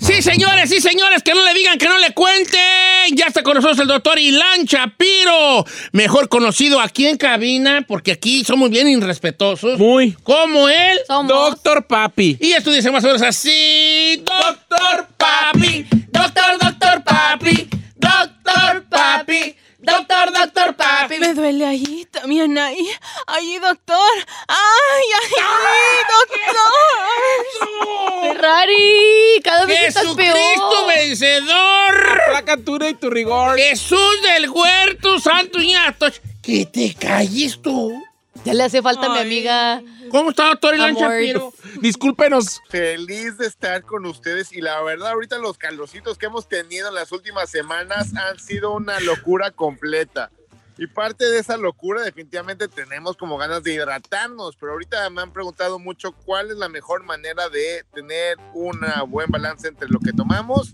Sí, señores, sí, señores, que no le digan, que no le cuenten. Ya está con nosotros el doctor Ilan Chapiro, mejor conocido aquí en cabina, porque aquí somos bien irrespetuosos. Muy. Como él. Somos. Doctor Papi. Y esto dice más o menos así. Doctor Papi, doctor, doctor Papi. Me duele ahí también, ahí. Ahí, doctor. ¡Ay, ay, doctor! Ferrari, cada vez estás Jesucristo peor. vencedor. Placatura y tu rigor. Jesús del huerto, santo ñato. Que te calles tú. Ya le hace falta a mi amiga. ¿Cómo está, doctor Ilan Amor. Chapiro? Discúlpenos. Feliz de estar con ustedes y la verdad ahorita los calorcitos que hemos tenido en las últimas semanas han sido una locura completa. Y parte de esa locura definitivamente tenemos como ganas de hidratarnos, pero ahorita me han preguntado mucho cuál es la mejor manera de tener un buen balance entre lo que tomamos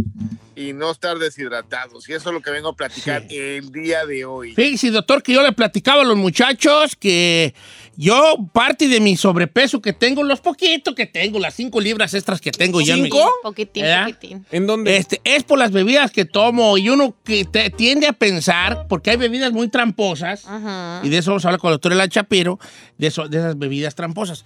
y no estar deshidratados. Y eso es lo que vengo a platicar el día de hoy. Fíjese, doctor, que yo le platicaba a los muchachos que yo, parte de mi sobrepeso que tengo, los poquitos que tengo, las cinco libras extras que tengo ya en mi- ¿Cinco? Poquitín, poquitín. ¿En dónde? Este, es por las bebidas que tomo y uno que te- tiende a pensar, porque hay bebidas muy tramposas, Ajá. y de eso vamos a hablar con el doctor Elan Chapiro, de, eso, de esas bebidas tramposas.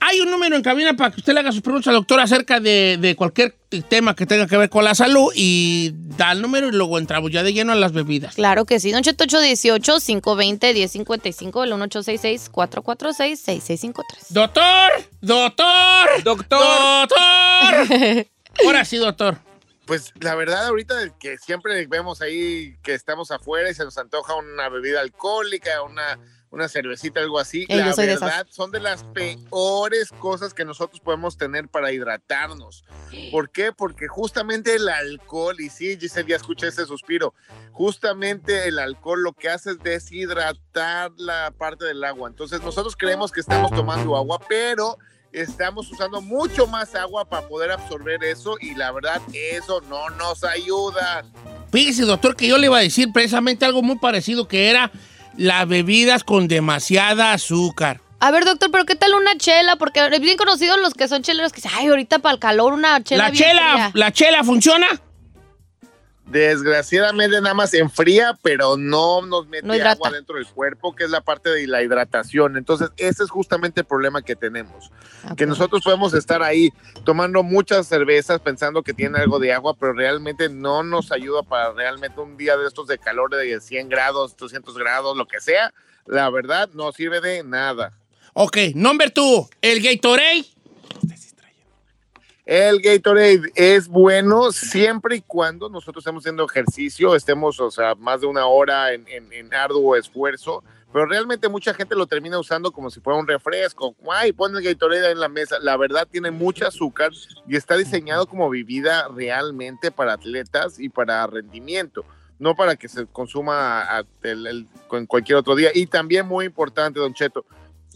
Hay un número en cabina para que usted le haga sus preguntas al doctor acerca de, de cualquier tema que tenga que ver con la salud y da el número y luego entramos ya de lleno a las bebidas. Claro que sí. Don Cheto 818-520-1055, el 1866-446-6653. Doctor, doctor, Doctor. doctor. Ahora sí, doctor. Pues la verdad ahorita que siempre vemos ahí que estamos afuera y se nos antoja una bebida alcohólica, una, una cervecita, algo así. Yo la soy de esas. verdad son de las peores cosas que nosotros podemos tener para hidratarnos. ¿Por qué? Porque justamente el alcohol, y sí, Giselle, ya escuché ese suspiro, justamente el alcohol lo que hace es deshidratar la parte del agua. Entonces nosotros creemos que estamos tomando agua, pero estamos usando mucho más agua para poder absorber eso y la verdad eso no nos ayuda. Fíjese, doctor, que yo le iba a decir precisamente algo muy parecido que era las bebidas con demasiada azúcar. A ver, doctor, pero ¿qué tal una chela? Porque es bien conocidos los que son cheleros que dicen, ay, ahorita para el calor una chela la bien chela, fría". la chela funciona. Desgraciadamente nada más enfría, pero no nos mete No agua dentro del cuerpo, que es la parte de la hidratación. Entonces, ese es justamente el problema que tenemos. Ah, que nosotros podemos estar ahí tomando muchas cervezas pensando que tiene algo de agua, pero realmente no nos ayuda para realmente un día de estos de calor de 100 grados, 200 grados, lo que sea. La verdad, no sirve de nada. Ok, number two, el Gatorade. El Gatorade es bueno siempre y cuando nosotros estemos haciendo ejercicio, estemos, o sea, más de una hora en, en- en arduo esfuerzo, pero realmente mucha gente lo termina usando como si fuera un refresco. Ay, pon el Gatorade en la mesa. La verdad tiene mucho azúcar y está diseñado como bebida realmente para atletas y para rendimiento, no para que se consuma a- cualquier otro día. Y también muy importante, Don Cheto,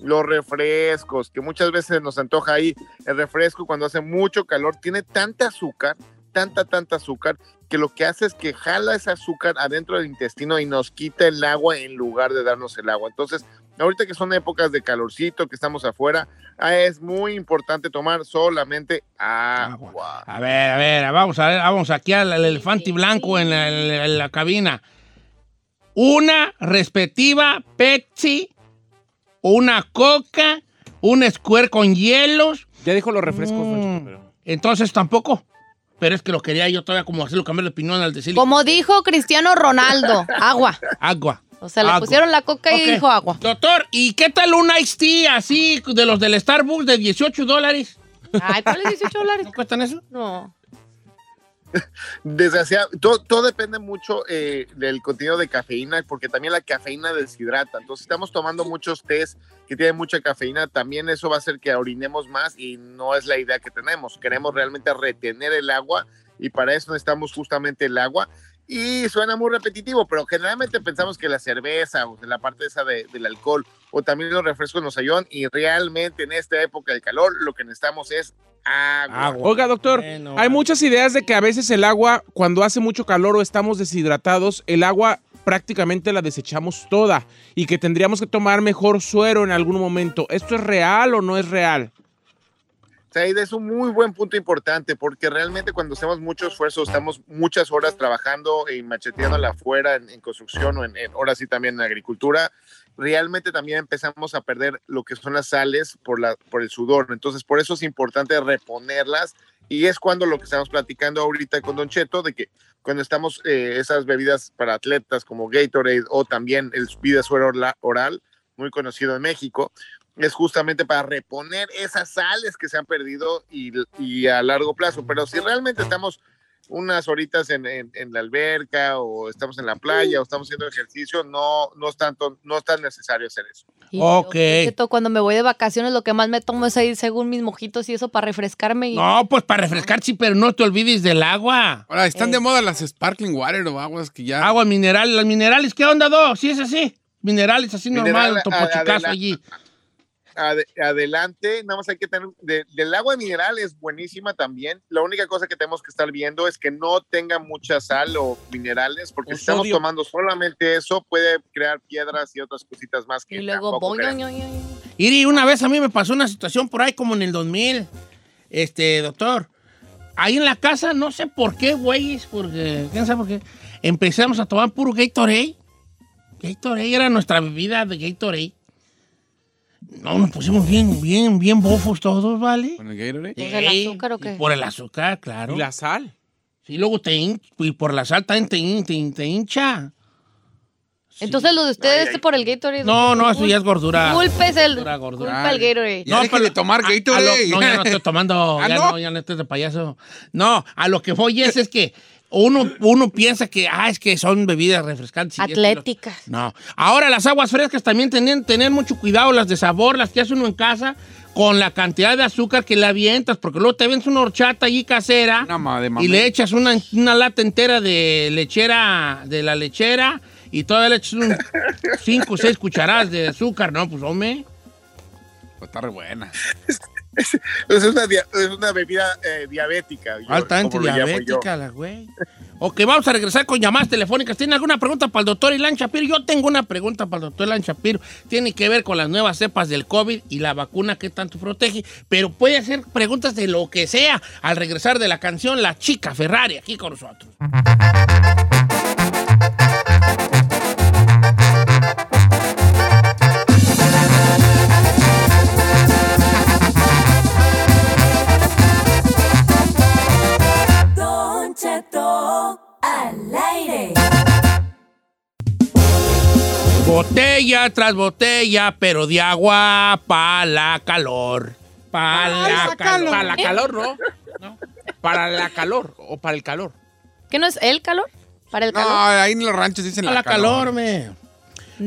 los refrescos, que muchas veces nos antoja ahí el refresco cuando hace mucho calor, tiene tanta azúcar, tanta, tanta azúcar, que lo que hace es que jala ese azúcar adentro del intestino y nos quita el agua en lugar de darnos el agua. Entonces, ahorita que son épocas de calorcito, que estamos afuera, ah, es muy importante tomar solamente agua. A ver, a ver, vamos a ver, vamos aquí al, elefante blanco en la, en la- en la cabina. Una respectiva Pepsi, una Coca, un Square con hielos. Ya dijo los refrescos, Mm. Pero- Entonces tampoco. Pero es que lo quería yo todavía como hacerlo cambiar de opinión al decirle Como dijo Cristiano Ronaldo, agua. agua. O sea, le Agua. pusieron la coca y dijo agua. Doctor, ¿y qué tal un Ice Tea así de los del Starbucks de 18 dólares? Ay, ¿cuáles 18 dólares? ¿No cuestan eso? No. Desgraciado, todo, depende mucho eh, del contenido de cafeína, porque también la cafeína deshidrata. Entonces, estamos tomando muchos tés que tienen mucha cafeína, también eso va a hacer que orinemos más y no es la idea que tenemos. Queremos realmente retener el agua y para eso necesitamos justamente el agua. Y suena muy repetitivo, pero generalmente pensamos que la cerveza o la parte esa de- del alcohol o también los refrescos nos ayudan y realmente en esta época de calor lo que necesitamos es agua. Agua. Oiga, doctor, Bueno, hay muchas ideas de que a veces el agua, cuando hace mucho calor o estamos deshidratados, el agua prácticamente la desechamos toda y que tendríamos que tomar mejor suero en algún momento. ¿Esto es real o no es real? Sea, es un muy buen punto importante porque realmente cuando hacemos mucho esfuerzo, estamos muchas horas trabajando y macheteándola afuera en, en construcción o en, en, ahora sí también en agricultura, realmente también empezamos a perder lo que son las sales por, la, por el sudor. Entonces, por eso es importante reponerlas y es cuando lo que estamos platicando ahorita con Don Cheto, de que cuando estamos eh, esas bebidas para atletas como Gatorade o también el vida suero oral, muy conocido en México, es justamente para reponer esas sales que se han perdido y, y a largo plazo. Pero si realmente estamos unas horitas en, en, en, la alberca o estamos en la playa o estamos haciendo ejercicio, no, no, es, tanto, no es tan necesario hacer eso. Y Ok. yo, cuando me voy de vacaciones, lo que más me tomo es ir según mis mojitos y eso para refrescarme. Y... No, pues para refrescar, sí, pero no te olvides del agua. Ahora, están Eh. de moda las sparkling water o aguas que ya. Agua mineral, las minerales, ¿qué onda, Do? Sí es así. Minerales así Mineral, normal, a- topo chicazo adela- allí. Ade- adelante, nada más hay que tener, de- del agua mineral es buenísima también. La única cosa que tenemos que estar viendo es que no tenga mucha sal o minerales, porque O si estamos tomando solamente eso, puede crear piedras y otras cositas más que Y luego, oing. Iri, una vez a mí me pasó una situación por ahí como en el 2000. Este, doctor, ahí en la casa, no sé por qué, güeyes, porque, quién sabe por qué, empezamos a tomar puro Gatorade. Gatorade era nuestra bebida de Gatorade. No, nos pusimos bien, bien, bien bofos todos, ¿vale? Con el Gatorade. ¿Por el azúcar o qué? y Por el azúcar, claro. ¿Y la sal? Sí, luego te hin- y por la sal también te, hin- te, te hincha. Entonces, lo de ustedes Ay, ay. por el Gatorade. No, no, eso ya es gordura. Culpes el, Gordura, gordura. culpa el Gatorade. Ya deje de tomar a- a lo- no, ya no estoy tomando. ¿Ah, ya no? no? ya no estoy de payaso. No, a lo que voy es, es que uno, uno piensa que, ah, es que son bebidas refrescantes. Atléticas. No. Ahora las aguas frescas también tienen tener mucho cuidado, las de sabor, las que hace uno en casa, con la cantidad de azúcar que le avientas, porque luego te ves una horchata allí casera Una ma- de y le echas una, una lata entera de lechera, de la lechera, y todavía le echas un 5 o 6 cucharadas de azúcar, ¿no? Pues hombre. Pues está re buena. Es una, dia- es una bebida eh, diabética. yo- Altamente como lo llamo yo. diabética la güey. Ok, vamos a regresar con llamadas telefónicas. ¿Tiene alguna pregunta para el doctor Ilan Shapiro? Yo tengo una pregunta para el doctor Ilan Shapiro. Tiene que ver con las nuevas cepas del COVID y la vacuna que tanto protege, pero puede hacer preguntas de lo que sea al regresar de la canción La Chica Ferrari aquí con nosotros. Botella tras botella, pero de agua para la calor. Para la calor. Para la calor, ¿no? Para la calor o para el calor. ¿Qué no es el calor? ¿Para el No, calor? ahí en los ranchos dicen Para la, la calor, me.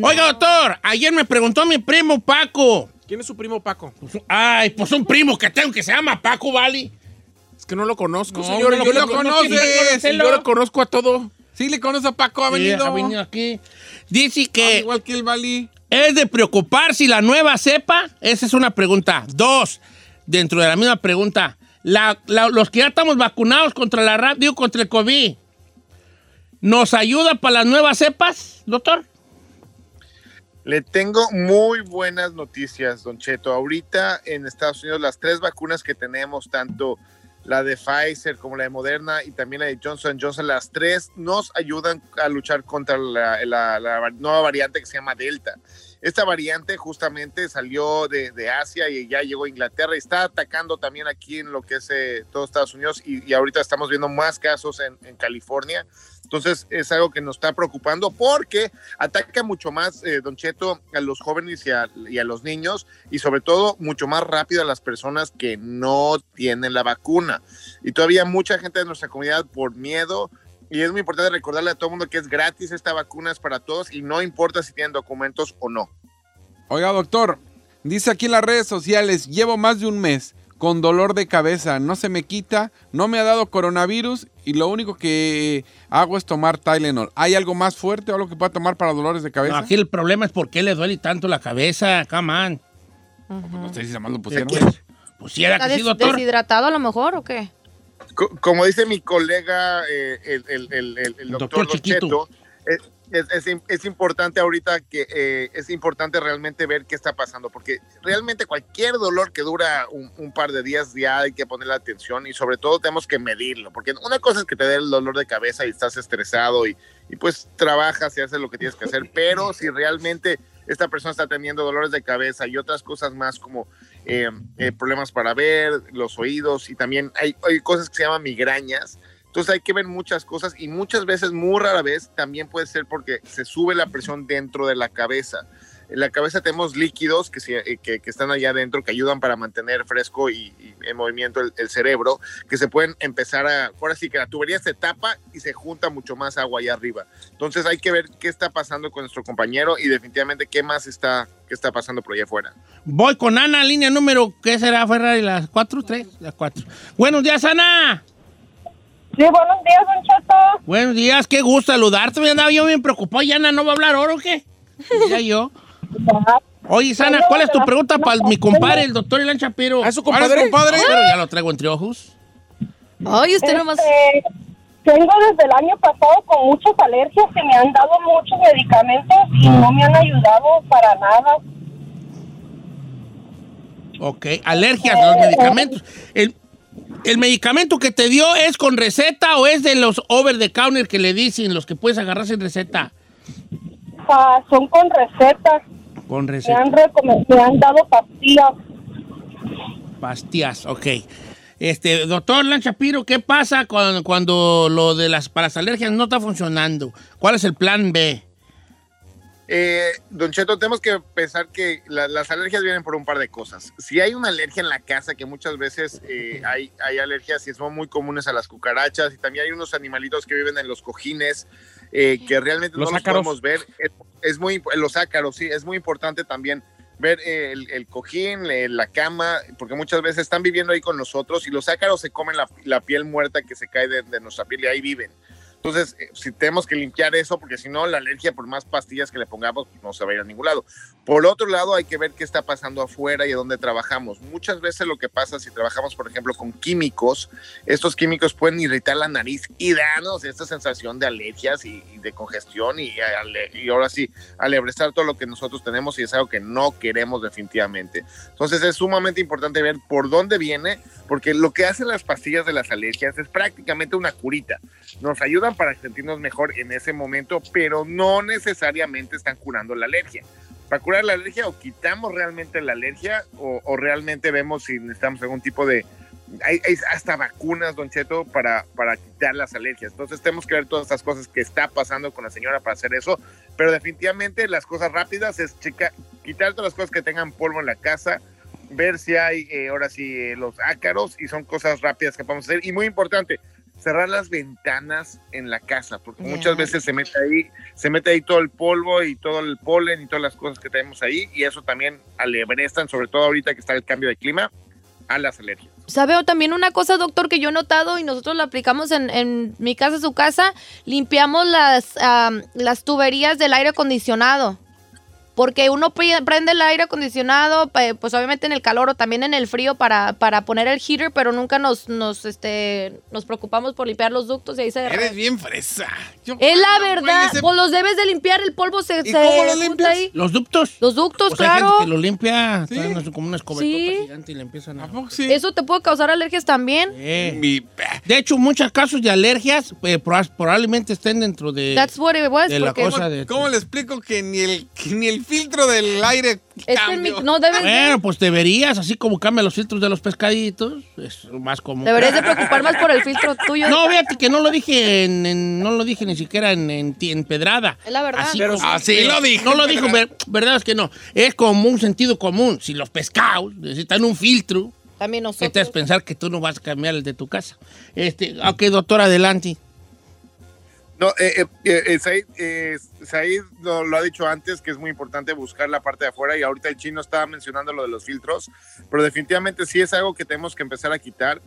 Oiga, doctor, ayer me preguntó mi primo Paco. ¿Quién es su primo Paco? Pues, ay, pues un primo que tengo que se llama Paco, ¿vale? Es que no lo conozco, No, señor. no yo lo lo conozco, conozco. no. Yo lo conozco a todo. Sí, le conoce a Paco, ha Sí, venido. ha venido aquí. Dice Ah, que igual que el Bali. es de preocupar si la nueva cepa. Esa es una pregunta. Dos, dentro de la misma pregunta. La- la- los que ya estamos vacunados contra la ra- digo, contra el COVID, ¿nos ayuda para las nuevas cepas, doctor? Le tengo muy buenas noticias, Don Cheto. Ahorita en Estados Unidos las tres vacunas que tenemos, tanto la de Pfizer como la de Moderna y también la de Johnson Johnson, las tres nos ayudan a luchar contra la, nueva variante que se llama Delta. Esta variante justamente salió de, Asia y ya llegó a Inglaterra y está atacando también aquí en lo que es eh, todo Estados Unidos y, y ahorita estamos viendo más casos en, en California. Entonces es algo que nos está preocupando porque ataca mucho más, eh, Don Cheto, a los jóvenes y a, y a los niños y sobre todo mucho más rápido a las personas que no tienen la vacuna. Y todavía mucha gente de nuestra comunidad por miedo. Y es muy importante recordarle a todo el mundo que es gratis, esta vacuna es para todos y no importa si tienen documentos o no. Oiga, doctor, dice aquí en las redes sociales, llevo más de un mes con dolor de cabeza, no se me quita, no me ha dado coronavirus y lo único que hago es tomar Tylenol. ¿Hay algo más fuerte o algo que pueda tomar para dolores de cabeza? No, aquí el problema es por qué le duele tanto la cabeza, come on. No sé si más lo ¿Qué pusieron. Pues si era ¿Está que sí, des- doctor. deshidratado a lo mejor o qué? Co- como dice mi colega, eh, el, el- el- el- el doctor doctor, Don Chiquito. Cheto, eh, es, es im- es importante ahorita que eh, es importante realmente ver qué está pasando, porque realmente cualquier dolor que dura un, un par de días ya hay que ponerle atención y sobre todo tenemos que medirlo, porque una cosa es que te dé el dolor de cabeza y estás estresado y, y pues trabajas y haces lo que tienes que hacer, pero si realmente esta persona está teniendo dolores de cabeza y otras cosas más como eh, eh, problemas para ver, los oídos y también hay, hay cosas que se llaman migrañas. Entonces hay que ver muchas cosas y muchas veces, muy rara vez, también puede ser porque se sube la presión dentro de la cabeza. En la cabeza tenemos líquidos que, se- eh, que, que están allá adentro que ayudan para mantener fresco y, y en movimiento el, el cerebro, que se pueden empezar a, ahora sí que la tubería se tapa y se junta mucho más agua allá arriba. Entonces hay que ver qué está pasando con nuestro compañero y definitivamente qué más está, qué está pasando por allá afuera. Voy con Ana, línea número, ¿qué será, Ferrari? ¿Las cuatro? ¿Tres? Las cuatro. Buenos días, Ana. Sí, buenos días, Don Cheto. Buenos días, qué gusto saludarte. Me andaba yo bien preocupado. ¿Y Ana no va a hablar ahora o qué? Ya yo. Oye, Sana, ¿cuál es tu pregunta para mi compadre, el doctor Ilan Chapiro? ¿A su ¿Ahora es compadre? compadre? Pero ya lo traigo entre ojos. Ay, usted nomás. Este, tengo desde el año pasado con muchas alergias que me han dado muchos medicamentos y no me han ayudado para nada. Ok, alergias a los medicamentos. El, ¿El medicamento que te dio es con receta o es de los over the counter que le dicen, los que puedes agarrar sin receta? Ah, son con recetas. Con Me receta. han, recome- me han dado pastillas. Pastillas, ok. Este, doctor Lan Shapiro, ¿qué pasa cuando, cuando lo de las para las alergias no está funcionando? ¿Cuál es el plan B? Eh, don Cheto, tenemos que pensar que la- las alergias vienen por un par de cosas. Si hay una alergia en la casa, que muchas veces eh, hay, hay alergias y son muy comunes a las cucarachas, y también hay unos animalitos que viven en los cojines, eh, que realmente Los no los podemos ver. Es, muy, los ácaros, sí, es muy importante también ver eh, el, cojín, eh, la cama, porque muchas veces están viviendo ahí con nosotros y los ácaros se comen la, piel muerta que se cae de nuestra piel y ahí viven. Entonces, eh, si tenemos que limpiar eso, porque si no, la alergia, por más pastillas que le pongamos, pues, no se va a ir a ningún lado. Por otro lado, hay que ver qué está pasando afuera y dónde trabajamos. Muchas veces lo que pasa si trabajamos, por ejemplo, con químicos, estos químicos pueden irritar la nariz y darnos esta sensación de alergias y, y de congestión y, y ahora sí, alebrestar todo lo que nosotros tenemos y es algo que no queremos definitivamente. Entonces es sumamente importante ver por dónde viene, porque lo que hacen las pastillas de las alergias es prácticamente una curita. Nos ayudan para sentirnos mejor en ese momento, pero no necesariamente están curando la alergia. Para curar la alergia o quitamos realmente la alergia o, o realmente vemos si necesitamos algún tipo de... Hay, hay hasta vacunas, Don Cheto, para, para quitar las alergias. Entonces tenemos que ver todas estas cosas que está pasando con la señora para hacer eso. Pero definitivamente las cosas rápidas es checar, quitar todas las cosas que tengan polvo en la casa, ver si hay eh, ahora sí eh, los ácaros y son cosas rápidas que podemos hacer. Y muy importante, cerrar las ventanas en la casa, porque muchas veces se mete ahí, se mete ahí todo el polvo y todo el polen y todas las cosas que tenemos ahí, y eso también alebrestan, sobre todo ahorita que está el cambio de clima, a las alergias. ¿Sabe o también una cosa, doctor, que yo he notado y nosotros lo aplicamos en, en mi casa, su casa? Limpiamos las, am, las tuberías del aire acondicionado. Porque uno prende el aire acondicionado, pues obviamente en el calor o también en el frío para, para poner el heater, pero nunca nos, nos, este, nos preocupamos por limpiar los ductos y ahí se... Eres bien fresa. Yo- Es la verdad, ese- pues los debes de limpiar, el polvo se, ¿Y se cómo los junta limpias? ahí. ¿Los ductos? Los ductos, Pues hay gente claro. que lo limpia, Sí. traen así como una escobetota Sí. gigante y le empiezan a... ¿A poco sí? Eso te puede causar alergias también. Eh. Mi- De hecho, muchos casos de alergias eh, proba- probablemente estén dentro de, That's what it was. de la porque cosa de... ¿Cómo le explico que ni el, que ni el filtro del aire es que en mi- cambió? no debes de- Bueno, pues deberías, así como cambian los filtros de los pescaditos, es más común. Deberías de preocupar más por el filtro tuyo. No, fíjate que no lo dije en, en- no lo dije ni siquiera en, en, ti- en pedrada. Es la verdad. Así Pero como- Así lo dije, No lo dijo, ver- verdad es que no. Es como un sentido común. Si los pescados necesitan un filtro, También ¿qué nosotros. pensar que tú no vas a cambiar el de tu casa? Este, ok, doctor, adelante. No, eh, eh, eh, Said, eh, Said lo, lo ha dicho antes que es muy importante buscar la parte de afuera y ahorita el chino estaba mencionando lo de los filtros, pero definitivamente sí es algo que tenemos que empezar a quitar.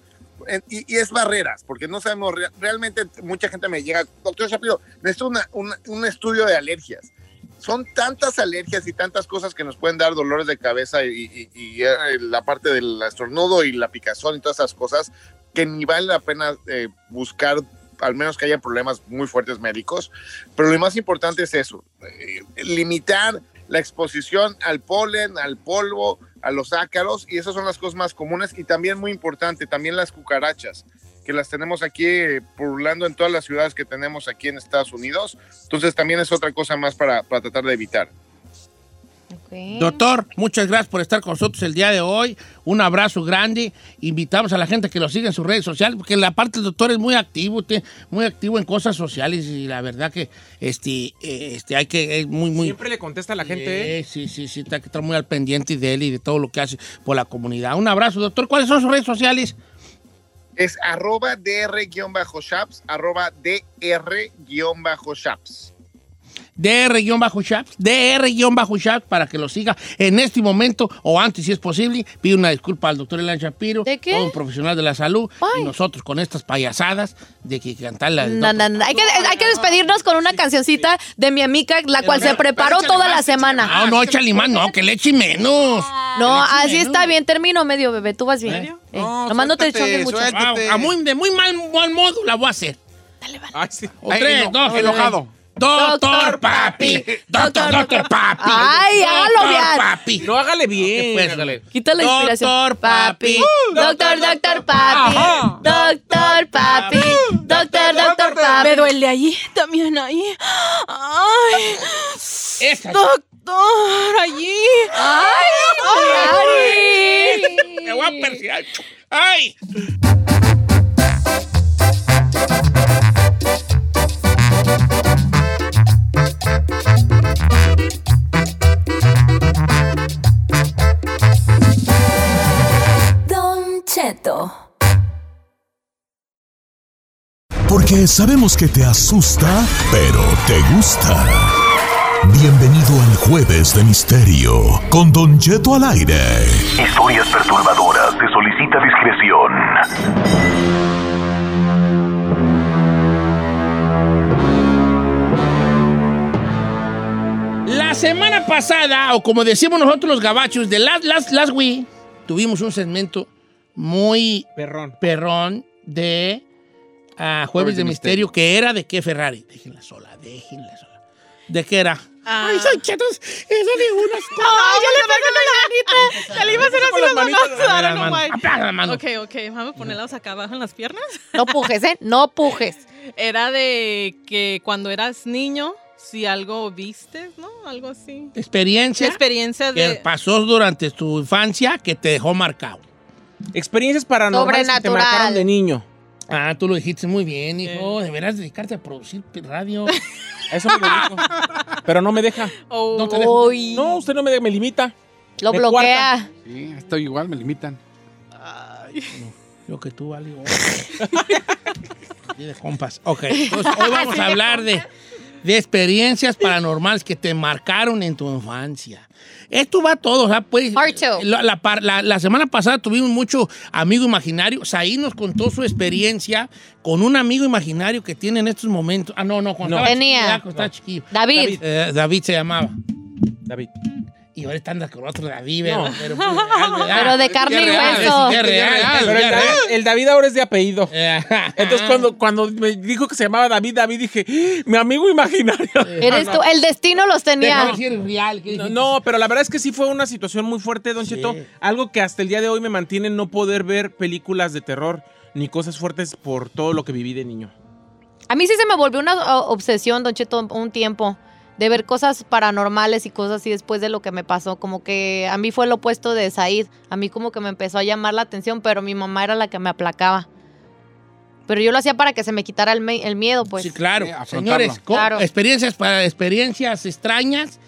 Y, y es barreras, porque no sabemos, re- realmente mucha gente me llega, doctor Shapiro, necesito una- una- un estudio de alergias. Son tantas alergias y tantas cosas que nos pueden dar dolores de cabeza y, y- y, eh, la parte del estornudo y la picazón y todas esas cosas que ni vale la pena eh, buscar al menos que haya problemas muy fuertes médicos. Pero lo más importante es eso, eh, limitar la exposición al polen, al polvo, a los ácaros, y esas son las cosas más comunes. Y también muy importante, también las cucarachas, que las tenemos aquí eh, pululando en todas las ciudades que tenemos aquí en Estados Unidos. Entonces también es otra cosa más para, para tratar de evitar. Doctor, muchas gracias por estar con nosotros el día de hoy. Un abrazo grande. Invitamos a la gente que lo siga en sus redes sociales, porque la parte del doctor es muy activo, muy activo en cosas sociales y la verdad que este, eh, este hay que es muy muy Siempre le contesta a la gente, ¿eh? Eh, sí, sí, sí, está que estar muy al pendiente de él y de todo lo que hace por la comunidad. Un abrazo, doctor. ¿Cuáles son sus redes sociales? Es arroba dr-shaps, arroba dr-shaps. DR-Shaps, DR-Shaps, para que lo siga en este momento o antes, si es posible. Pido una disculpa al doctor Elan Shapiro, ¿De qué? todo un profesional de la salud, Ay. y nosotros con estas payasadas de que cantar la. No, no, no. Hay, que, hay que despedirnos con una cancioncita de mi amiga, la cual se preparó toda la semana. No, no, échale más, no, que le eche menos. No, le eche así menos. está bien, termino medio, bebé. Tú vas bien. Eh, No, nomás no te suéltate, choques mucho. suéltate. Ah, a muy, de muy mal, mal modo la voy a hacer. Ay, sí. O Ay, tres, dos, enojado. Doctor Papi. Doctor, doctor Papi. Ay, hágalo Doctor bien. Papi. No, hágale bien. Pues, hágale. Quita la inspiración. Doctor Papi. Doctor, doctor papi. Doctor papi. Doctor, doctor papi. Me duele allí, también ahí. Ay, Esa. doctor, allí. Ay, Me voy a perseguir. ¡Ay! Porque sabemos que te asusta, pero te gusta. Bienvenido al Jueves de Misterio con Don Cheto al aire. Historias perturbadoras. Se solicita discreción. La semana pasada, o como decimos nosotros los gabachos, de Last, last, last Week, tuvimos un segmento muy Perrón. perrón de ah, Jueves de, Misterio, que era de qué Ferrari. Déjenla sola, déjenla sola. ¿De qué era? Ah. Ay, soy chetos, eso de unas Ay, ya le pegó la manita. Ya le iba a hacer así las manos. Apaga la mano. Ok, ok, vamos a ponerlas acá abajo en las piernas. No pujes, ¿eh? No pujes. Era de que cuando eras niño, si algo vistes, ¿no? Algo así. Experiencia experiencia que de... pasó durante tu infancia que te dejó marcado. Experiencias paranormales que te marcaron de niño. Ah, tú lo dijiste muy bien, hijo. Deberás dedicarte a producir radio. Eso me lo dijo. Pero no me deja. Oh, No te dejo. Uy, No, usted no me, me limita. lo me bloquea. Sí, estoy igual, me limitan. Yo que tú, vale. Y de compas. Ok, entonces hoy vamos a hablar de, de experiencias paranormales que te marcaron en tu infancia. Esto va todo, o sea, pues. La, la par- la- la semana pasada tuvimos mucho amigo imaginario. Saí nos contó su experiencia con un amigo imaginario que tiene en estos momentos. Ah, no, no, cuando No. estaba Tenía. chiquillo, ya, cuando estaba chiquillo. David. Eh, David se llamaba. David. Y ahorita anda con otro David, pero, No. pero, pues, real, ¿verdad? Pero de carne y hueso. real, Pero el David, el David ahora es de apellido. Entonces, cuando, cuando me dijo que se llamaba David, David, dije, ¡Ah! mi amigo imaginario. Eres tú. El destino los tenía. ver si eres real. ¿qué No, pero la verdad es que sí fue una situación muy fuerte, Don Sí. Cheto. Algo que hasta el día de hoy me mantiene en no poder ver películas de terror ni cosas fuertes por todo lo que viví de niño. A mí sí se me volvió una obsesión, Don Cheto, un tiempo. De ver cosas paranormales y cosas así después de lo que me pasó. Como que a mí fue lo opuesto de Said. A mí como que me empezó a llamar la atención, pero mi mamá era la que me aplacaba. Pero yo lo hacía para que se me quitara el, miedo, pues. sí, claro. Señores, Claro. experiencias para experiencias extrañas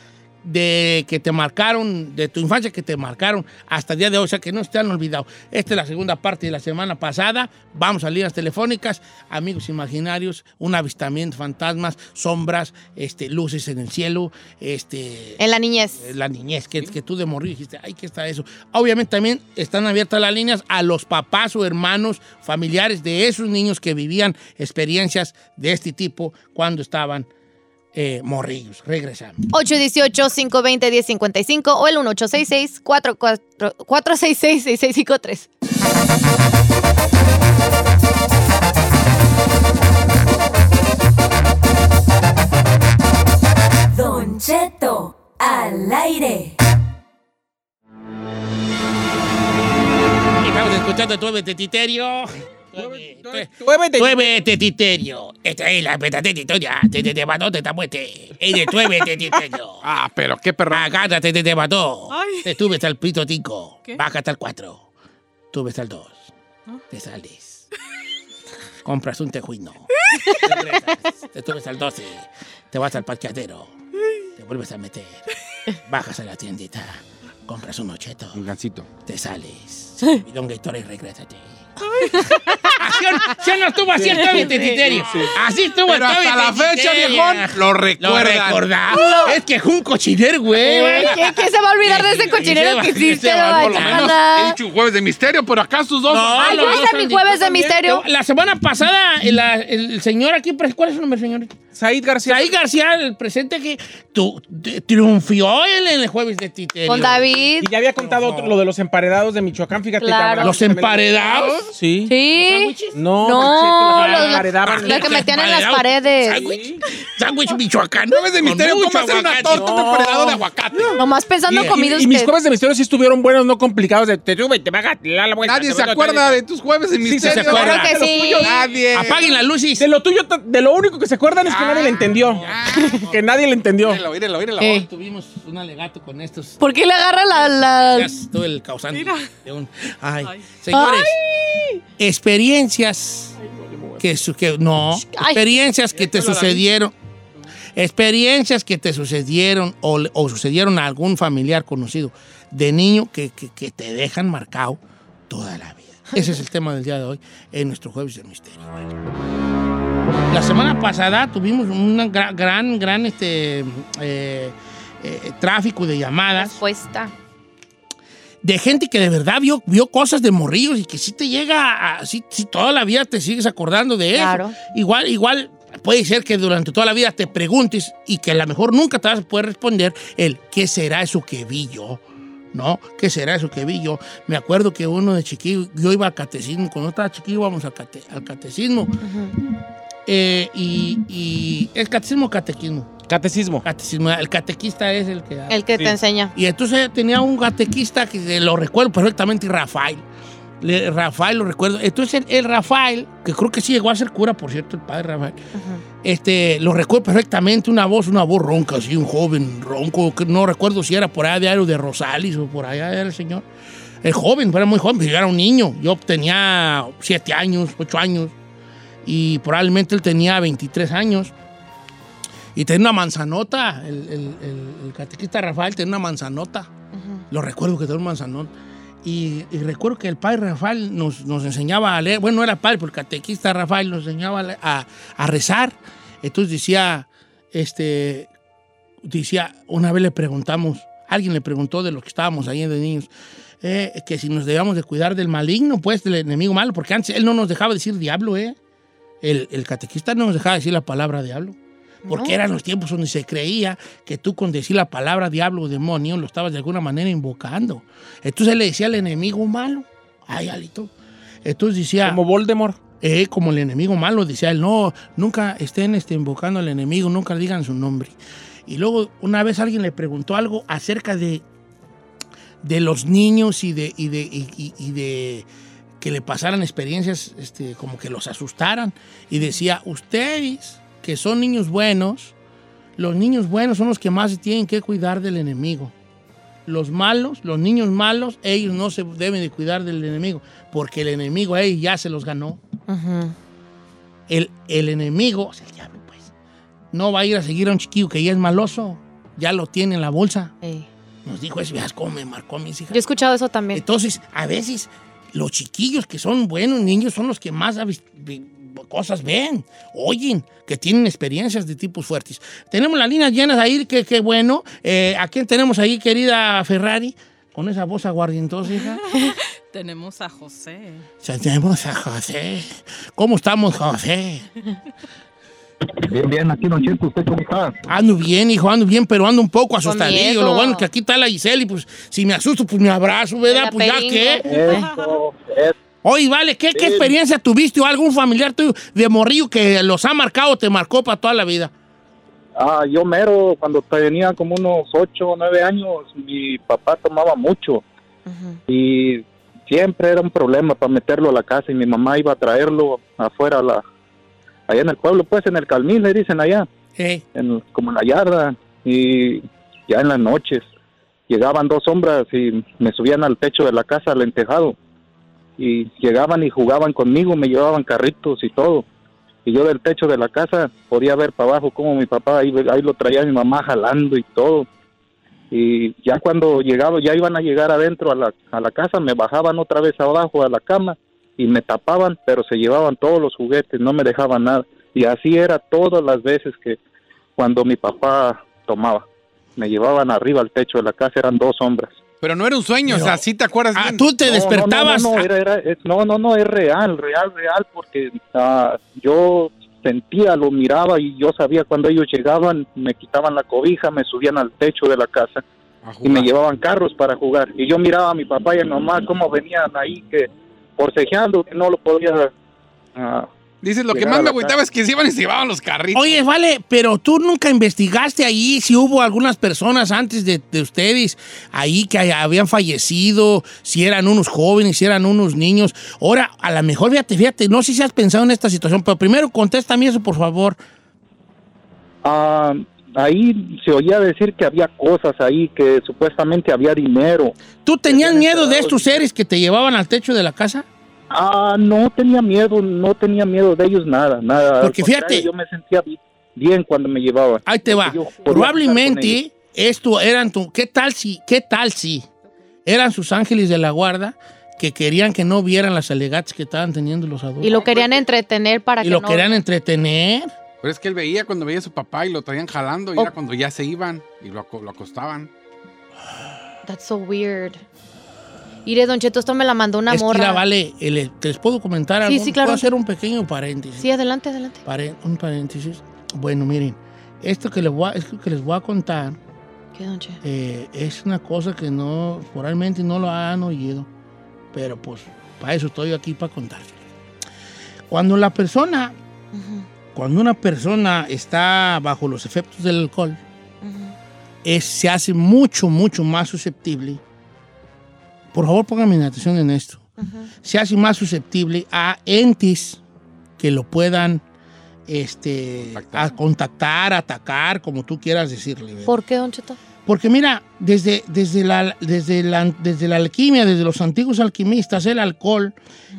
de que te marcaron, de tu infancia que te marcaron hasta el día de hoy, o sea, que no te han olvidado. Esta es la segunda parte de la semana pasada. Vamos a líneas telefónicas, amigos imaginarios, un avistamiento, fantasmas, sombras, este, luces en el cielo, este, En la niñez. eh, la niñez, que, que tú de morir dijiste, ay, ¿qué está eso? Obviamente también están abiertas las líneas a los papás o hermanos familiares de esos niños que vivían experiencias de este tipo cuando estaban eh, morrillos. Regresamos. 818-520-1055 o el 1866-466-6653. Don Cheto, al aire. Estamos escuchando tu tititerio tuve, tetiterio. Esta es la peta tetitoria. Te te te mató, te te muerte. Es de tuve, tetiterio. Ah, pero qué perro. Agárrate, te te mató. Ay. Te tuve hasta el pito 5. ¿Qué? Baja hasta el 4. Tuve hasta el 2. Te sales. Compras un tejuino. Regresas. Te hasta el 12. Te vas al parqueadero. Te vuelves a meter. Bajas a la tiendita. Compras un ocheto. Un gancito. Te sales. Bidón Gatorade, regrésate. Así o- ¿Sí o no estuvo así el Toby Tetiterio? Así estuvo el Toby hasta la fecha, viejón, lo recuerdan. recordamos. Es que es un cochiner, güey. ¿Quién, quién se va a olvidar de ese cochinero que hiciste, por lo menos he dicho un jueves de misterio, pero acá sus dos. Ay, yo hice mi jueves de misterio. La semana pasada, el, señor aquí, ¿cuál es su nombre, señor? Said García. Saí García, el presente que triunfió él en el jueves de Titerio. Con David. Y ya había contado otro- lo de los emparedados de Michoacán, fíjate. ¿Los emparedados? Sí. Sí. ¿Sándwiches? No, No, los que metían en las paredes. Sándwich. Michoacano. Jueves de misterio, ¿cómo hacer una torta emparedado de aguacate? Nomás pensando Y- comida Y mis jueves de misterio sí estuvieron buenos, no complicados. De, te sube, te baja, te da la vuelta. Nadie se acuerda de tus jueves de Sí, misterio. se acuerda. Claro que de los sí. Nadie. Apaguen las luces. De lo tuyo, de lo único que se acuerdan es que nadie le entendió. que nadie le entendió. Míralo, míralo, míralo. Eh. Tuvimos un alegato con estos. ¿Por qué le agarra la... la... Ya el causante de un. Ay, Ay. señores, experiencias que, su- que no, Ay. experiencias que te sucedieron, experiencias que te sucedieron o, sucedieron a algún familiar conocido de niño que, que- que te dejan marcado toda la vida. Ese es el tema del día de hoy en nuestro jueves de misterio. La semana pasada tuvimos un gran, gran, gran este, eh, eh, tráfico de llamadas Respuesta. de gente que de verdad vio, vio cosas de morrillos y que sí te llega a, sí, sí, toda la vida te sigues acordando de eso. Claro. Igual, igual puede ser que durante toda la vida te preguntes y que a lo mejor nunca te vas a poder responder el ¿qué será eso que vi yo? ¿No? ¿Qué será eso que vi yo? Me acuerdo que uno de chiquillo, yo iba al catecismo, cuando estaba chiquillo íbamos al, cate- al catecismo. Eh, y, y es catecismo o catequismo. Catecismo. Catecismo. El catequista es el que El que te enseña. y entonces tenía un catequista que lo recuerdo perfectamente, Rafael. Le- Rafael lo recuerdo. Entonces el, el Rafael, que creo que sí llegó a ser cura, por cierto, el padre Rafael, este, lo recuerdo perfectamente, una voz, una voz ronca, así, un joven ronco, que no recuerdo si era por allá de Aero de Rosales o por allá era el señor. El joven, era muy joven, pero yo era un niño. Yo tenía siete años, ocho años, y probablemente él tenía 23 años. Y tenía una manzanota, el, el- el- el catequista Rafael tenía una manzanota. Lo recuerdo que tenía un manzanón. Y, recuerdo que el padre Rafael nos, nos enseñaba a leer, bueno, no era padre, porque catequista Rafael nos enseñaba a, a- rezar. Entonces decía, este, decía, una vez le preguntamos, alguien le preguntó de los que estábamos ahí de niños, eh, que si nos debíamos de cuidar del maligno, pues, del enemigo malo, porque antes él no nos dejaba decir diablo, ¿eh? El, el catequista no nos dejaba decir la palabra diablo. Porque No. eran los tiempos donde se creía que tú con decir la palabra diablo o demonio lo estabas de alguna manera invocando. Entonces él le decía al enemigo malo. Ay, Alito. Entonces decía... Como Voldemort. Eh, como el enemigo malo, decía él, no, nunca estén este, invocando al enemigo, nunca digan su nombre. Y luego una vez alguien le preguntó algo acerca de, de los niños y de, y de, y de que le pasaran experiencias este, como que los asustaran. Y decía, ustedes que son niños buenos, los niños buenos son los que más se tienen que cuidar del enemigo. Los malos, los niños malos, ellos no se deben de cuidar del enemigo, porque el enemigo a ellos ya se los ganó. El, el enemigo, o sea, el diablo, pues, no va a ir a seguir a un chiquillo que ya es maloso, ya lo tiene en la bolsa. Nos dijo eso, veas cómo me marcó a mis hijas. Yo he escuchado eso también. Entonces, a veces los chiquillos que son buenos niños son los que más cosas ven, oyen, que tienen experiencias de tipos fuertes. Tenemos las líneas llenas ahí, qué qué bueno. Eh, ¿A quién tenemos ahí, querida Ferrari? Con esa voz aguardientosa, hija. Tenemos a José. Tenemos a José. ¿Cómo estamos, José? Bien, bien, aquí Don Cheto, ¿usted cómo está? Ando bien, hijo, ando bien, pero ando un poco asustadillo. Lo bueno es que aquí está la Giselle y pues si me asusto, pues me abrazo, ¿verdad? Pues ya qué. Eso, eso. Oye, vale, ¿qué, experiencia tuviste o algún familiar tuyo de morrillo que los ha marcado o te marcó para toda la vida? Ah, yo mero, cuando tenía como unos ocho o nueve años, mi papá tomaba mucho. Y siempre era un problema para meterlo a la casa y mi mamá iba a traerlo afuera, a la, allá en el pueblo, pues en el Calmín le dicen allá, en, como en la yarda, y ya en las noches llegaban dos sombras y me subían al techo de la casa, al entejado, y llegaban y jugaban conmigo, me llevaban carritos y todo. Y yo del techo de la casa podía ver para abajo como mi papá ahí, ahí lo traía mi mamá jalando y todo. Y ya cuando llegaba, ya iban a llegar adentro a la, a la casa, me bajaban otra vez abajo a la cama y me tapaban, pero se llevaban todos los juguetes, no me dejaban nada. Y así era todas las veces que cuando mi papá tomaba. Me llevaban arriba al techo de la casa, eran dos sombras. Pero no era un sueño, o sea, sí te acuerdas Ah, bien. tú te No, despertabas. No, no, no, era- era- es, no, no, no, es real, real, real, porque ah, yo sentía, lo miraba y yo sabía cuando ellos llegaban, me quitaban la cobija, me subían al techo de la casa A y me llevaban carros para jugar. Y yo miraba a mi papá y a mi mamá cómo venían ahí, que forcejeando, que no lo podía... ah, Dices, lo que más me agüitaba es que se iban y se llevaban los carritos. Oye, vale, pero tú nunca investigaste ahí si hubo algunas personas antes de, de ustedes ahí que habían fallecido, si eran unos jóvenes, si eran unos niños. Ahora, a lo mejor, fíjate, fíjate, no sé si has pensado en esta situación, pero primero contéstame eso, por favor. ah, ahí se oía decir que había cosas ahí, que supuestamente había dinero. ¿Tú tenías miedo de estos seres que te llevaban al techo de la casa? Ah, no tenía miedo, no tenía miedo de ellos nada, nada. Porque fíjate- yo me sentía bi- bien cuando me llevaban. Ahí te va. Probablemente esto eran tu. ¿Qué tal si, qué tal si eran sus ángeles de la guarda que querían que no vieran las alegatas que estaban teniendo los adultos? Y lo querían entretener para y que lo no... querían entretener. Pero es que él veía cuando veía a su papá y lo traían jalando y Oh. era cuando ya se iban y lo, lo acostaban. That's so weird. Ire, Don Cheto, esto me la mandó una es morra. mira, vale, el- ¿te les puedo comentar Sí, algo? sí, claro. Puedo hacer un pequeño paréntesis. Sí, adelante, adelante. Pare- un paréntesis. Bueno, miren, esto que les voy a, esto que les voy a contar ¿Qué, Don Che? eh, es una cosa que no, probablemente no lo han oído, pero pues para eso estoy aquí para contárselo. Cuando la persona, Ujú, cuando una persona está bajo los efectos del alcohol, ujú. es- se hace mucho, mucho más susceptible. Por favor, pónganme atención en esto. Se hace más susceptible a entes que lo puedan este, a contactar, atacar, como tú quieras decirle. ¿verdad? ¿Por qué, Don Cheto? Porque mira, desde, desde, la, desde, la, desde la alquimia, desde los antiguos alquimistas, el alcohol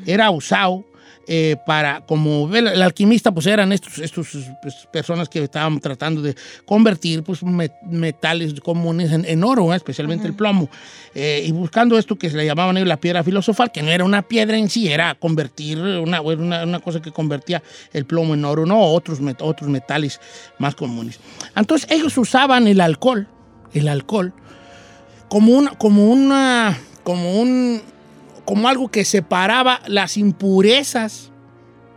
era usado eh, para, como el alquimista, pues eran estos, estos pues, personas que estaban tratando de convertir pues, met- metales comunes en, en oro, ¿eh? especialmente el plomo, Eh, y buscando esto que se le llamaban ellos la piedra filosofal, que no era una piedra en sí, era convertir, una, una, una cosa que convertía el plomo en oro, no otros, met- otros metales más comunes. Entonces ellos usaban el alcohol, el alcohol, como una, como una, como un, como algo que separaba las impurezas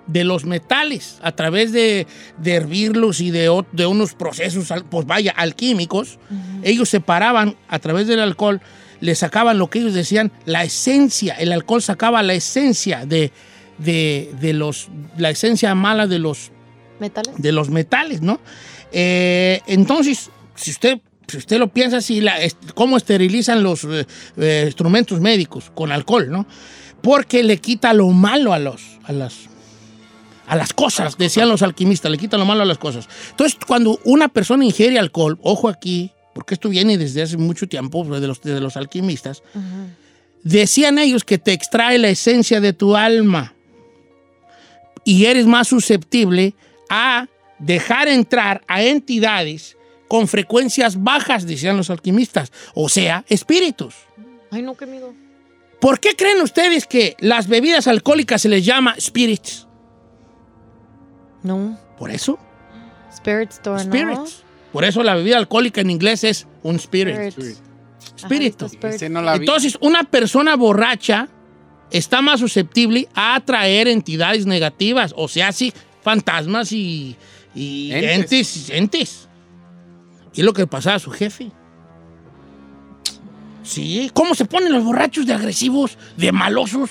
de los metales a través de, de hervirlos y de, de unos procesos, pues vaya, alquímicos. Ellos separaban a través del alcohol, le sacaban lo que ellos decían, la esencia. El alcohol sacaba la esencia de, de, de los, la esencia mala de los, ¿Metales? de los metales, ¿no? Eh, entonces, si usted, si usted lo piensa así, la, ¿cómo esterilizan los eh, eh, instrumentos médicos? Con alcohol, ¿no? Porque le quita lo malo a, los, a, las, a las cosas, decían los alquimistas, le quita lo malo a las cosas. Entonces, cuando una persona ingiere alcohol, ojo aquí, porque esto viene desde hace mucho tiempo, de los, de los alquimistas, decían ellos que te extrae la esencia de tu alma y eres más susceptible a dejar entrar a entidades con frecuencias bajas, decían los alquimistas, o sea, espíritus. Ay, no, qué miedo. ¿Por qué creen ustedes que las bebidas alcohólicas se les llama spirits? No. Por eso, Spirit Store, ¿no? spirits. Por eso la bebida alcohólica en inglés es un spirit. Spirit. Espíritu. No. Entonces, una persona borracha está más susceptible a atraer entidades negativas, o sea, sí, fantasmas y, y Entes. entes. entes. Y es lo que pasaba a su jefe. Sí, ¿cómo se ponen los borrachos de agresivos, de malosos?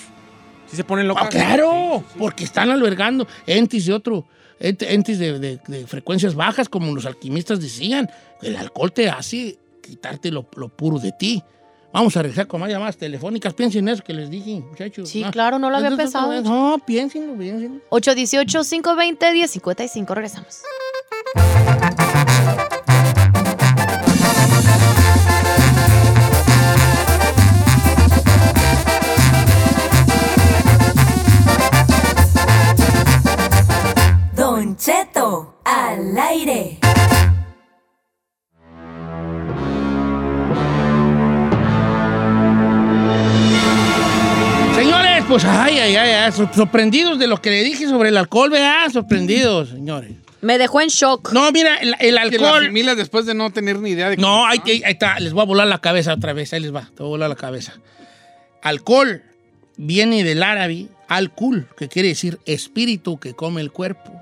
Sí se ponen locos. Ah, claro, porque están albergando entes de otro, ent- entes de, de- de frecuencias bajas, como los alquimistas decían. El alcohol te hace quitarte lo, lo puro de ti. Vamos a regresar con más llamadas telefónicas. Piensen en eso que les dije, muchachos. Sí, Ah. claro, no lo había pensado. No, piénsenlo, piénsenlo. 818-520-1055. Regresamos. Cheto al aire. Señores, pues, ay, ay, ay, ay, sor- sorprendidos de lo que le dije sobre el alcohol, ¿verdad? Sorprendidos, señores. Me dejó en shock. No, mira, el, el Que lo alcohol... asimilas después de no tener ni idea de No, ahí, ahí- ahí está, les voy a volar la cabeza otra vez, ahí les va, te voy a volar la cabeza. Alcohol viene del árabe alcohol, que quiere decir espíritu que come el cuerpo.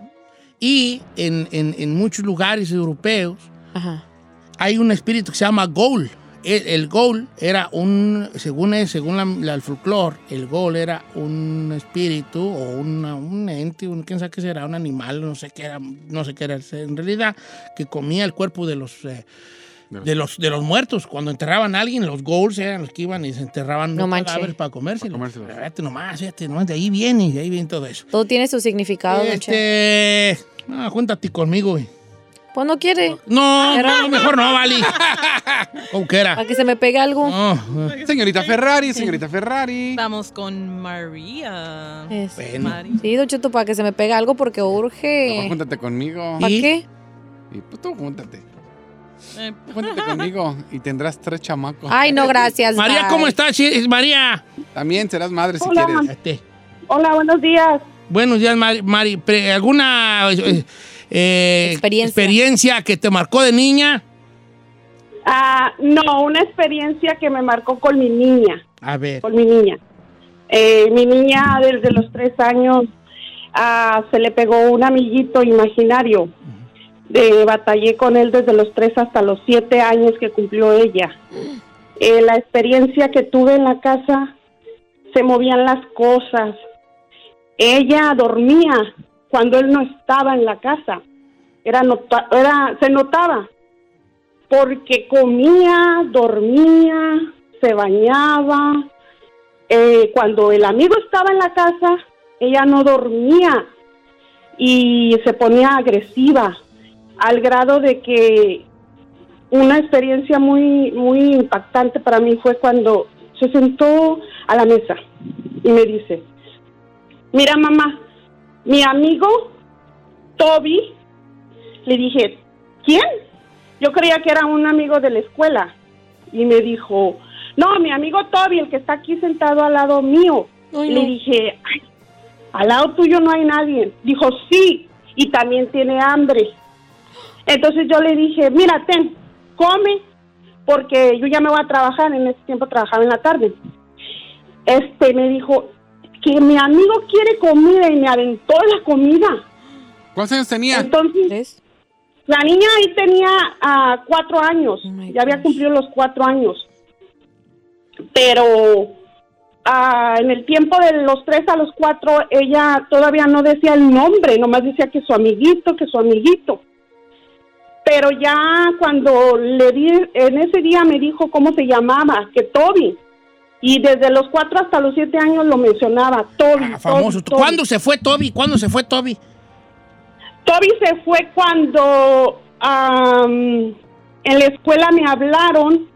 Y en, en- en muchos lugares europeos Ajá. hay un espíritu que se llama Ghoul. El, el Ghoul era un, según, es- según la- la- el folclore, el Ghoul era un espíritu o una- un ente, un, quién sabe qué será, un animal, no sé qué era, no sé qué era en realidad, que comía el cuerpo de los, eh, de los, de los muertos. Cuando enterraban a alguien, los Ghouls eran los que iban y se enterraban No cadáveres para comérselos. comérselos. Fíjate nomás, fíjate nomás, de ahí viene, de ahí viene todo eso. Todo tiene su significado. Este, ah, cuéntate conmigo, güey. Pues no quiere. No, Era- no, mejor no, Vali. ¿Cómo que era? Para que se me pegue algo. No, no. Señorita Ferrari, señorita Ferrari. Vamos con María. Es- Bueno. Mari. Sí, Don Cheto, para que se me pegue algo porque urge. júntate conmigo. ¿Para ¿Y? qué? Y pues tú júntate. Eh, Júntate conmigo y tendrás tres chamacos. Ay, no, gracias. María, bye. ¿cómo estás? María. También serás madre si Hola. quieres. Este, Hola, buenos días. buenos días, Mari. ¿Alguna eh, eh, Experiencia. experiencia que te marcó de niña? Ah, no, una experiencia que me marcó con mi niña, A ver. con mi niña. Eh, mi niña desde los tres años ah, se le pegó un amiguito imaginario. De, batallé con él desde los tres hasta los siete años que cumplió ella. Eh, la experiencia que tuve en la casa, se movían las cosas. Ella dormía cuando él no estaba en la casa. Era, nota- era se notaba porque comía, dormía, se bañaba. Eh, cuando el amigo estaba en la casa, ella no dormía y se ponía agresiva al grado de que una experiencia muy muy impactante para mí fue cuando se sentó a la mesa y me dice, mira mamá, mi amigo Toby, le dije, ¿quién? Yo creía que era un amigo de la escuela y me dijo, no, mi amigo Toby, el que está aquí sentado al lado mío. Ay, Le no. dije, "Ay, al lado tuyo no hay nadie. Dijo, sí, y también tiene hambre. Entonces yo le dije, mira, ten, come, porque yo ya me voy a trabajar, en ese tiempo trabajaba en la tarde. Este me dijo que mi amigo quiere comida y me aventó la comida. ¿Cuántos años tenía? Entonces, ¿Tres? la niña ahí tenía ah, cuatro años, Oh ya había cumplido los cuatro años. Pero ah, en el tiempo de los tres a los cuatro, ella todavía no decía el nombre, nomás decía que su amiguito, que su amiguito. Pero ya cuando le di, en ese día me dijo cómo se llamaba, que Toby. Y desde los cuatro hasta los siete años lo mencionaba, Toby. Ah, famoso. Toby, Toby. ¿Cuándo se fue Toby? ¿Cuándo se fue Toby? Toby se fue cuando am, en la escuela me hablaron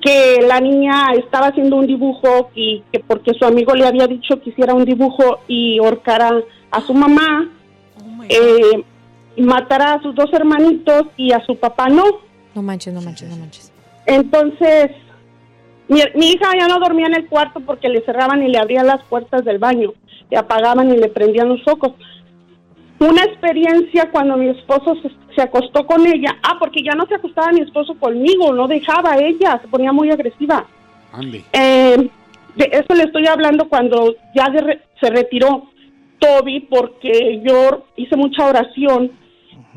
que la niña estaba haciendo un dibujo y que porque su amigo le había dicho que hiciera un dibujo y ahorcara a su mamá, oh eh, matara a sus dos hermanitos y a su papá no. No manches, no manches, no manches. Entonces, mi, mi hija ya no dormía en el cuarto porque le cerraban y le abrían las puertas del baño, le apagaban y le prendían los focos. Una experiencia cuando mi esposo se, se acostó con ella, ah, porque ya no se acostaba mi esposo conmigo, no dejaba a ella, se ponía muy agresiva. Ande. Eh, de eso le estoy hablando cuando ya de re- se retiró Toby porque yo hice mucha oración.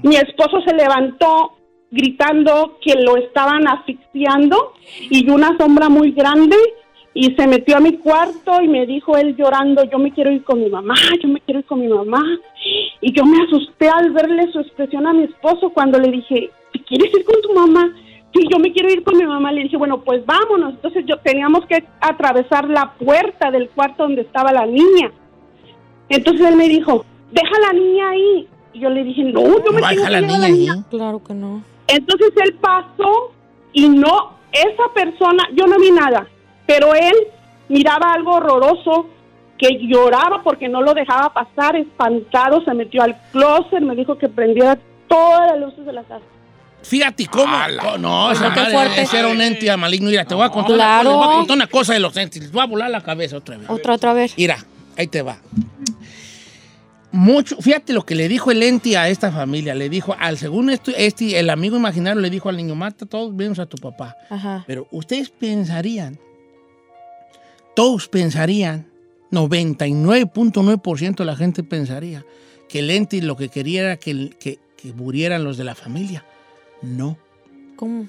Mi esposo se levantó gritando que lo estaban asfixiando y una sombra muy grande y se metió a mi cuarto y me dijo él llorando, yo me quiero ir con mi mamá, yo me quiero ir con mi mamá. Y yo me asusté al verle su expresión a mi esposo cuando le dije, ¿te quieres ir con tu mamá? sí, yo me quiero ir con mi mamá. Le dije, bueno, pues vámonos. Entonces yo teníamos que atravesar la puerta del cuarto donde estaba la niña. Entonces él me dijo, deja a la niña ahí. Y yo le dije, no, yo me Va, tengo que la niña. Claro que no. Entonces él pasó y no, esa persona, yo no vi nada, pero él miraba algo horroroso que lloraba porque no lo dejaba pasar, espantado, se metió al closet, me dijo que prendiera todas las luces de la casa. Fíjate cómo. Oh, no, esa madre, fuerte. ese era un ente maligno. Mira, te voy a contar, Claro. una, cosa, les voy a contar una cosa de los entes. Les voy a volar la cabeza otra vez. Otra, otra vez. Mira, ahí te va. Mucho, fíjate lo que le dijo el ente a esta familia. Le dijo, al según esto, este, el amigo imaginario le dijo al niño, mata todos menos a tu papá. Ajá. Pero ustedes pensarían, todos pensarían, 99.9% de la gente pensaría que el ente lo que quería era que, que, que murieran los de la familia. No. ¿Cómo?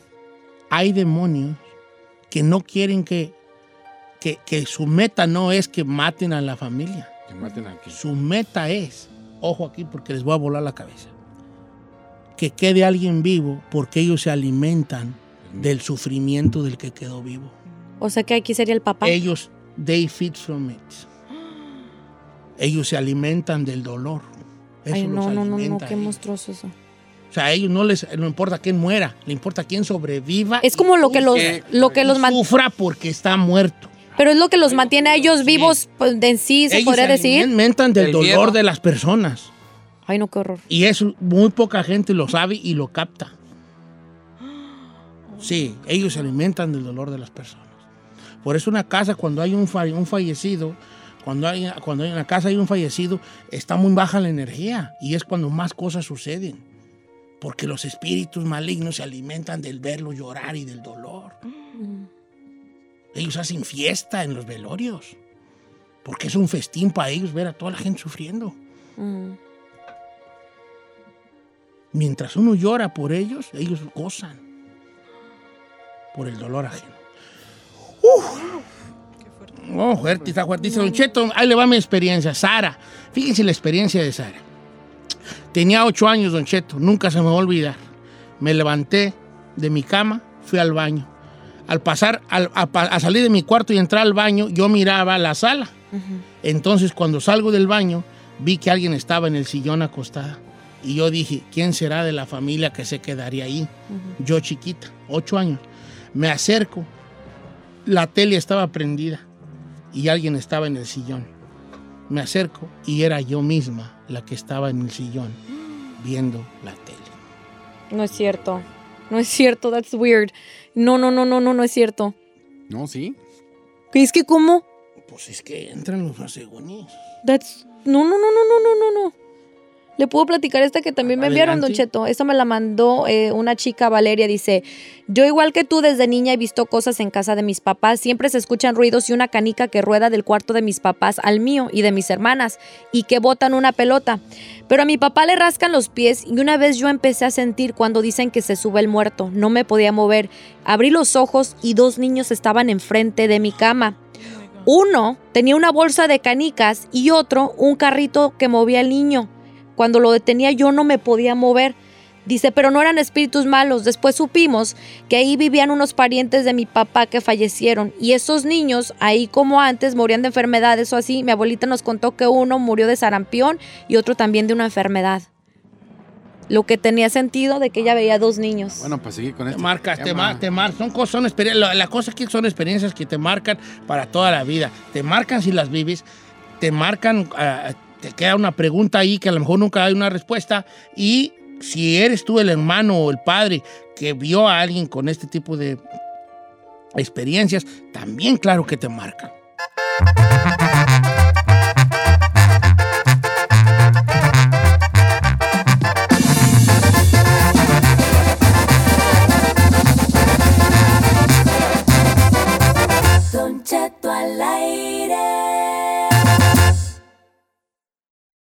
Hay demonios que no quieren que, que, que su meta no es que maten a la familia. Que maten aquí. Su meta es, ojo aquí porque les voy a volar la cabeza, que quede alguien vivo porque ellos se alimentan del sufrimiento del que quedó vivo. O sea que aquí sería el papá. Ellos, they feed from it. Ellos se alimentan del dolor. Eso Ay, los no, no, no, no, qué monstruoso eso. O sea, a ellos no les no importa quién muera, le importa quién sobreviva. Es como lo que los, que- lo que los sufra porque está muerto. Pero es lo que los mantiene a ellos vivos pues, en sí, se ellos podría se decir. alimentan del dolor miedo. de las personas. Ay, no, qué horror. Y eso muy poca gente lo sabe y lo capta. Sí, ellos se alimentan del dolor de las personas. Por eso una casa cuando hay un, fa- un fallecido, cuando hay, cuando hay una casa hay un fallecido, está muy baja la energía y es cuando más cosas suceden. Porque los espíritus malignos se alimentan del verlo llorar y del dolor. Ellos hacen fiesta en los velorios. Porque es un festín para ellos ver a toda la gente sufriendo. Mm. Mientras uno llora por ellos, ellos gozan por el dolor ajeno. Uf. Oh, fuerte, está fuerte. Dice Don Cheto, ahí le va mi experiencia. Sara, fíjense la experiencia de Sara. Tenía ocho años, Don Cheto, nunca se me va a olvidar. Me levanté de mi cama, fui al baño. Al pasar, al- a, salir de mi cuarto y entrar al baño, yo miraba la sala. Entonces, cuando salgo del baño, vi que alguien estaba en el sillón acostada. Y yo dije, ¿quién será de la familia que se quedaría ahí? Yo chiquita, ocho años. Me acerco, la tele estaba prendida y alguien estaba en el sillón. Me acerco y era yo misma la que estaba en el sillón viendo la tele. No es cierto. No es cierto, that's weird. No, no, no, no, no, no es cierto. No, sí. ¿Qué es que cómo? Pues es que entran los rasegonies. That's... No, no, no, no, no, no, no, no. Le puedo platicar esta que también me enviaron, Don. Cheto. Esta me la mandó eh, una chica, Valeria. Dice, yo igual que tú desde niña he visto cosas en casa de mis papás. Siempre se escuchan ruidos y una canica que rueda del cuarto de mis papás al mío y de mis hermanas y que botan una pelota. Pero a mi papá le rascan los pies y una vez yo empecé a sentir cuando dicen que se sube el muerto. No me podía mover. Abrí los ojos y dos niños estaban enfrente de mi cama. Uno tenía una bolsa de canicas y otro un carrito que movía al niño. Cuando lo detenía yo no me podía mover. Dice, pero no eran espíritus malos. Después supimos que ahí vivían unos parientes de mi papá que fallecieron. Y esos niños, ahí como antes, morían de enfermedades o así. Mi abuelita nos contó que uno murió de sarampión y otro también de una enfermedad. Lo que tenía sentido de que ella veía dos niños. Bueno, pues seguir con Te esto. marcas, te, mar, te mar- son cosas, son experiencias. La, cosa es que son experiencias que te marcan para toda la vida. Te marcan si las vives, te marcan, ah, te queda una pregunta ahí que a lo mejor nunca hay una respuesta. Y si eres tú el hermano o el padre que vio a alguien con este tipo de experiencias, también claro que te marcan.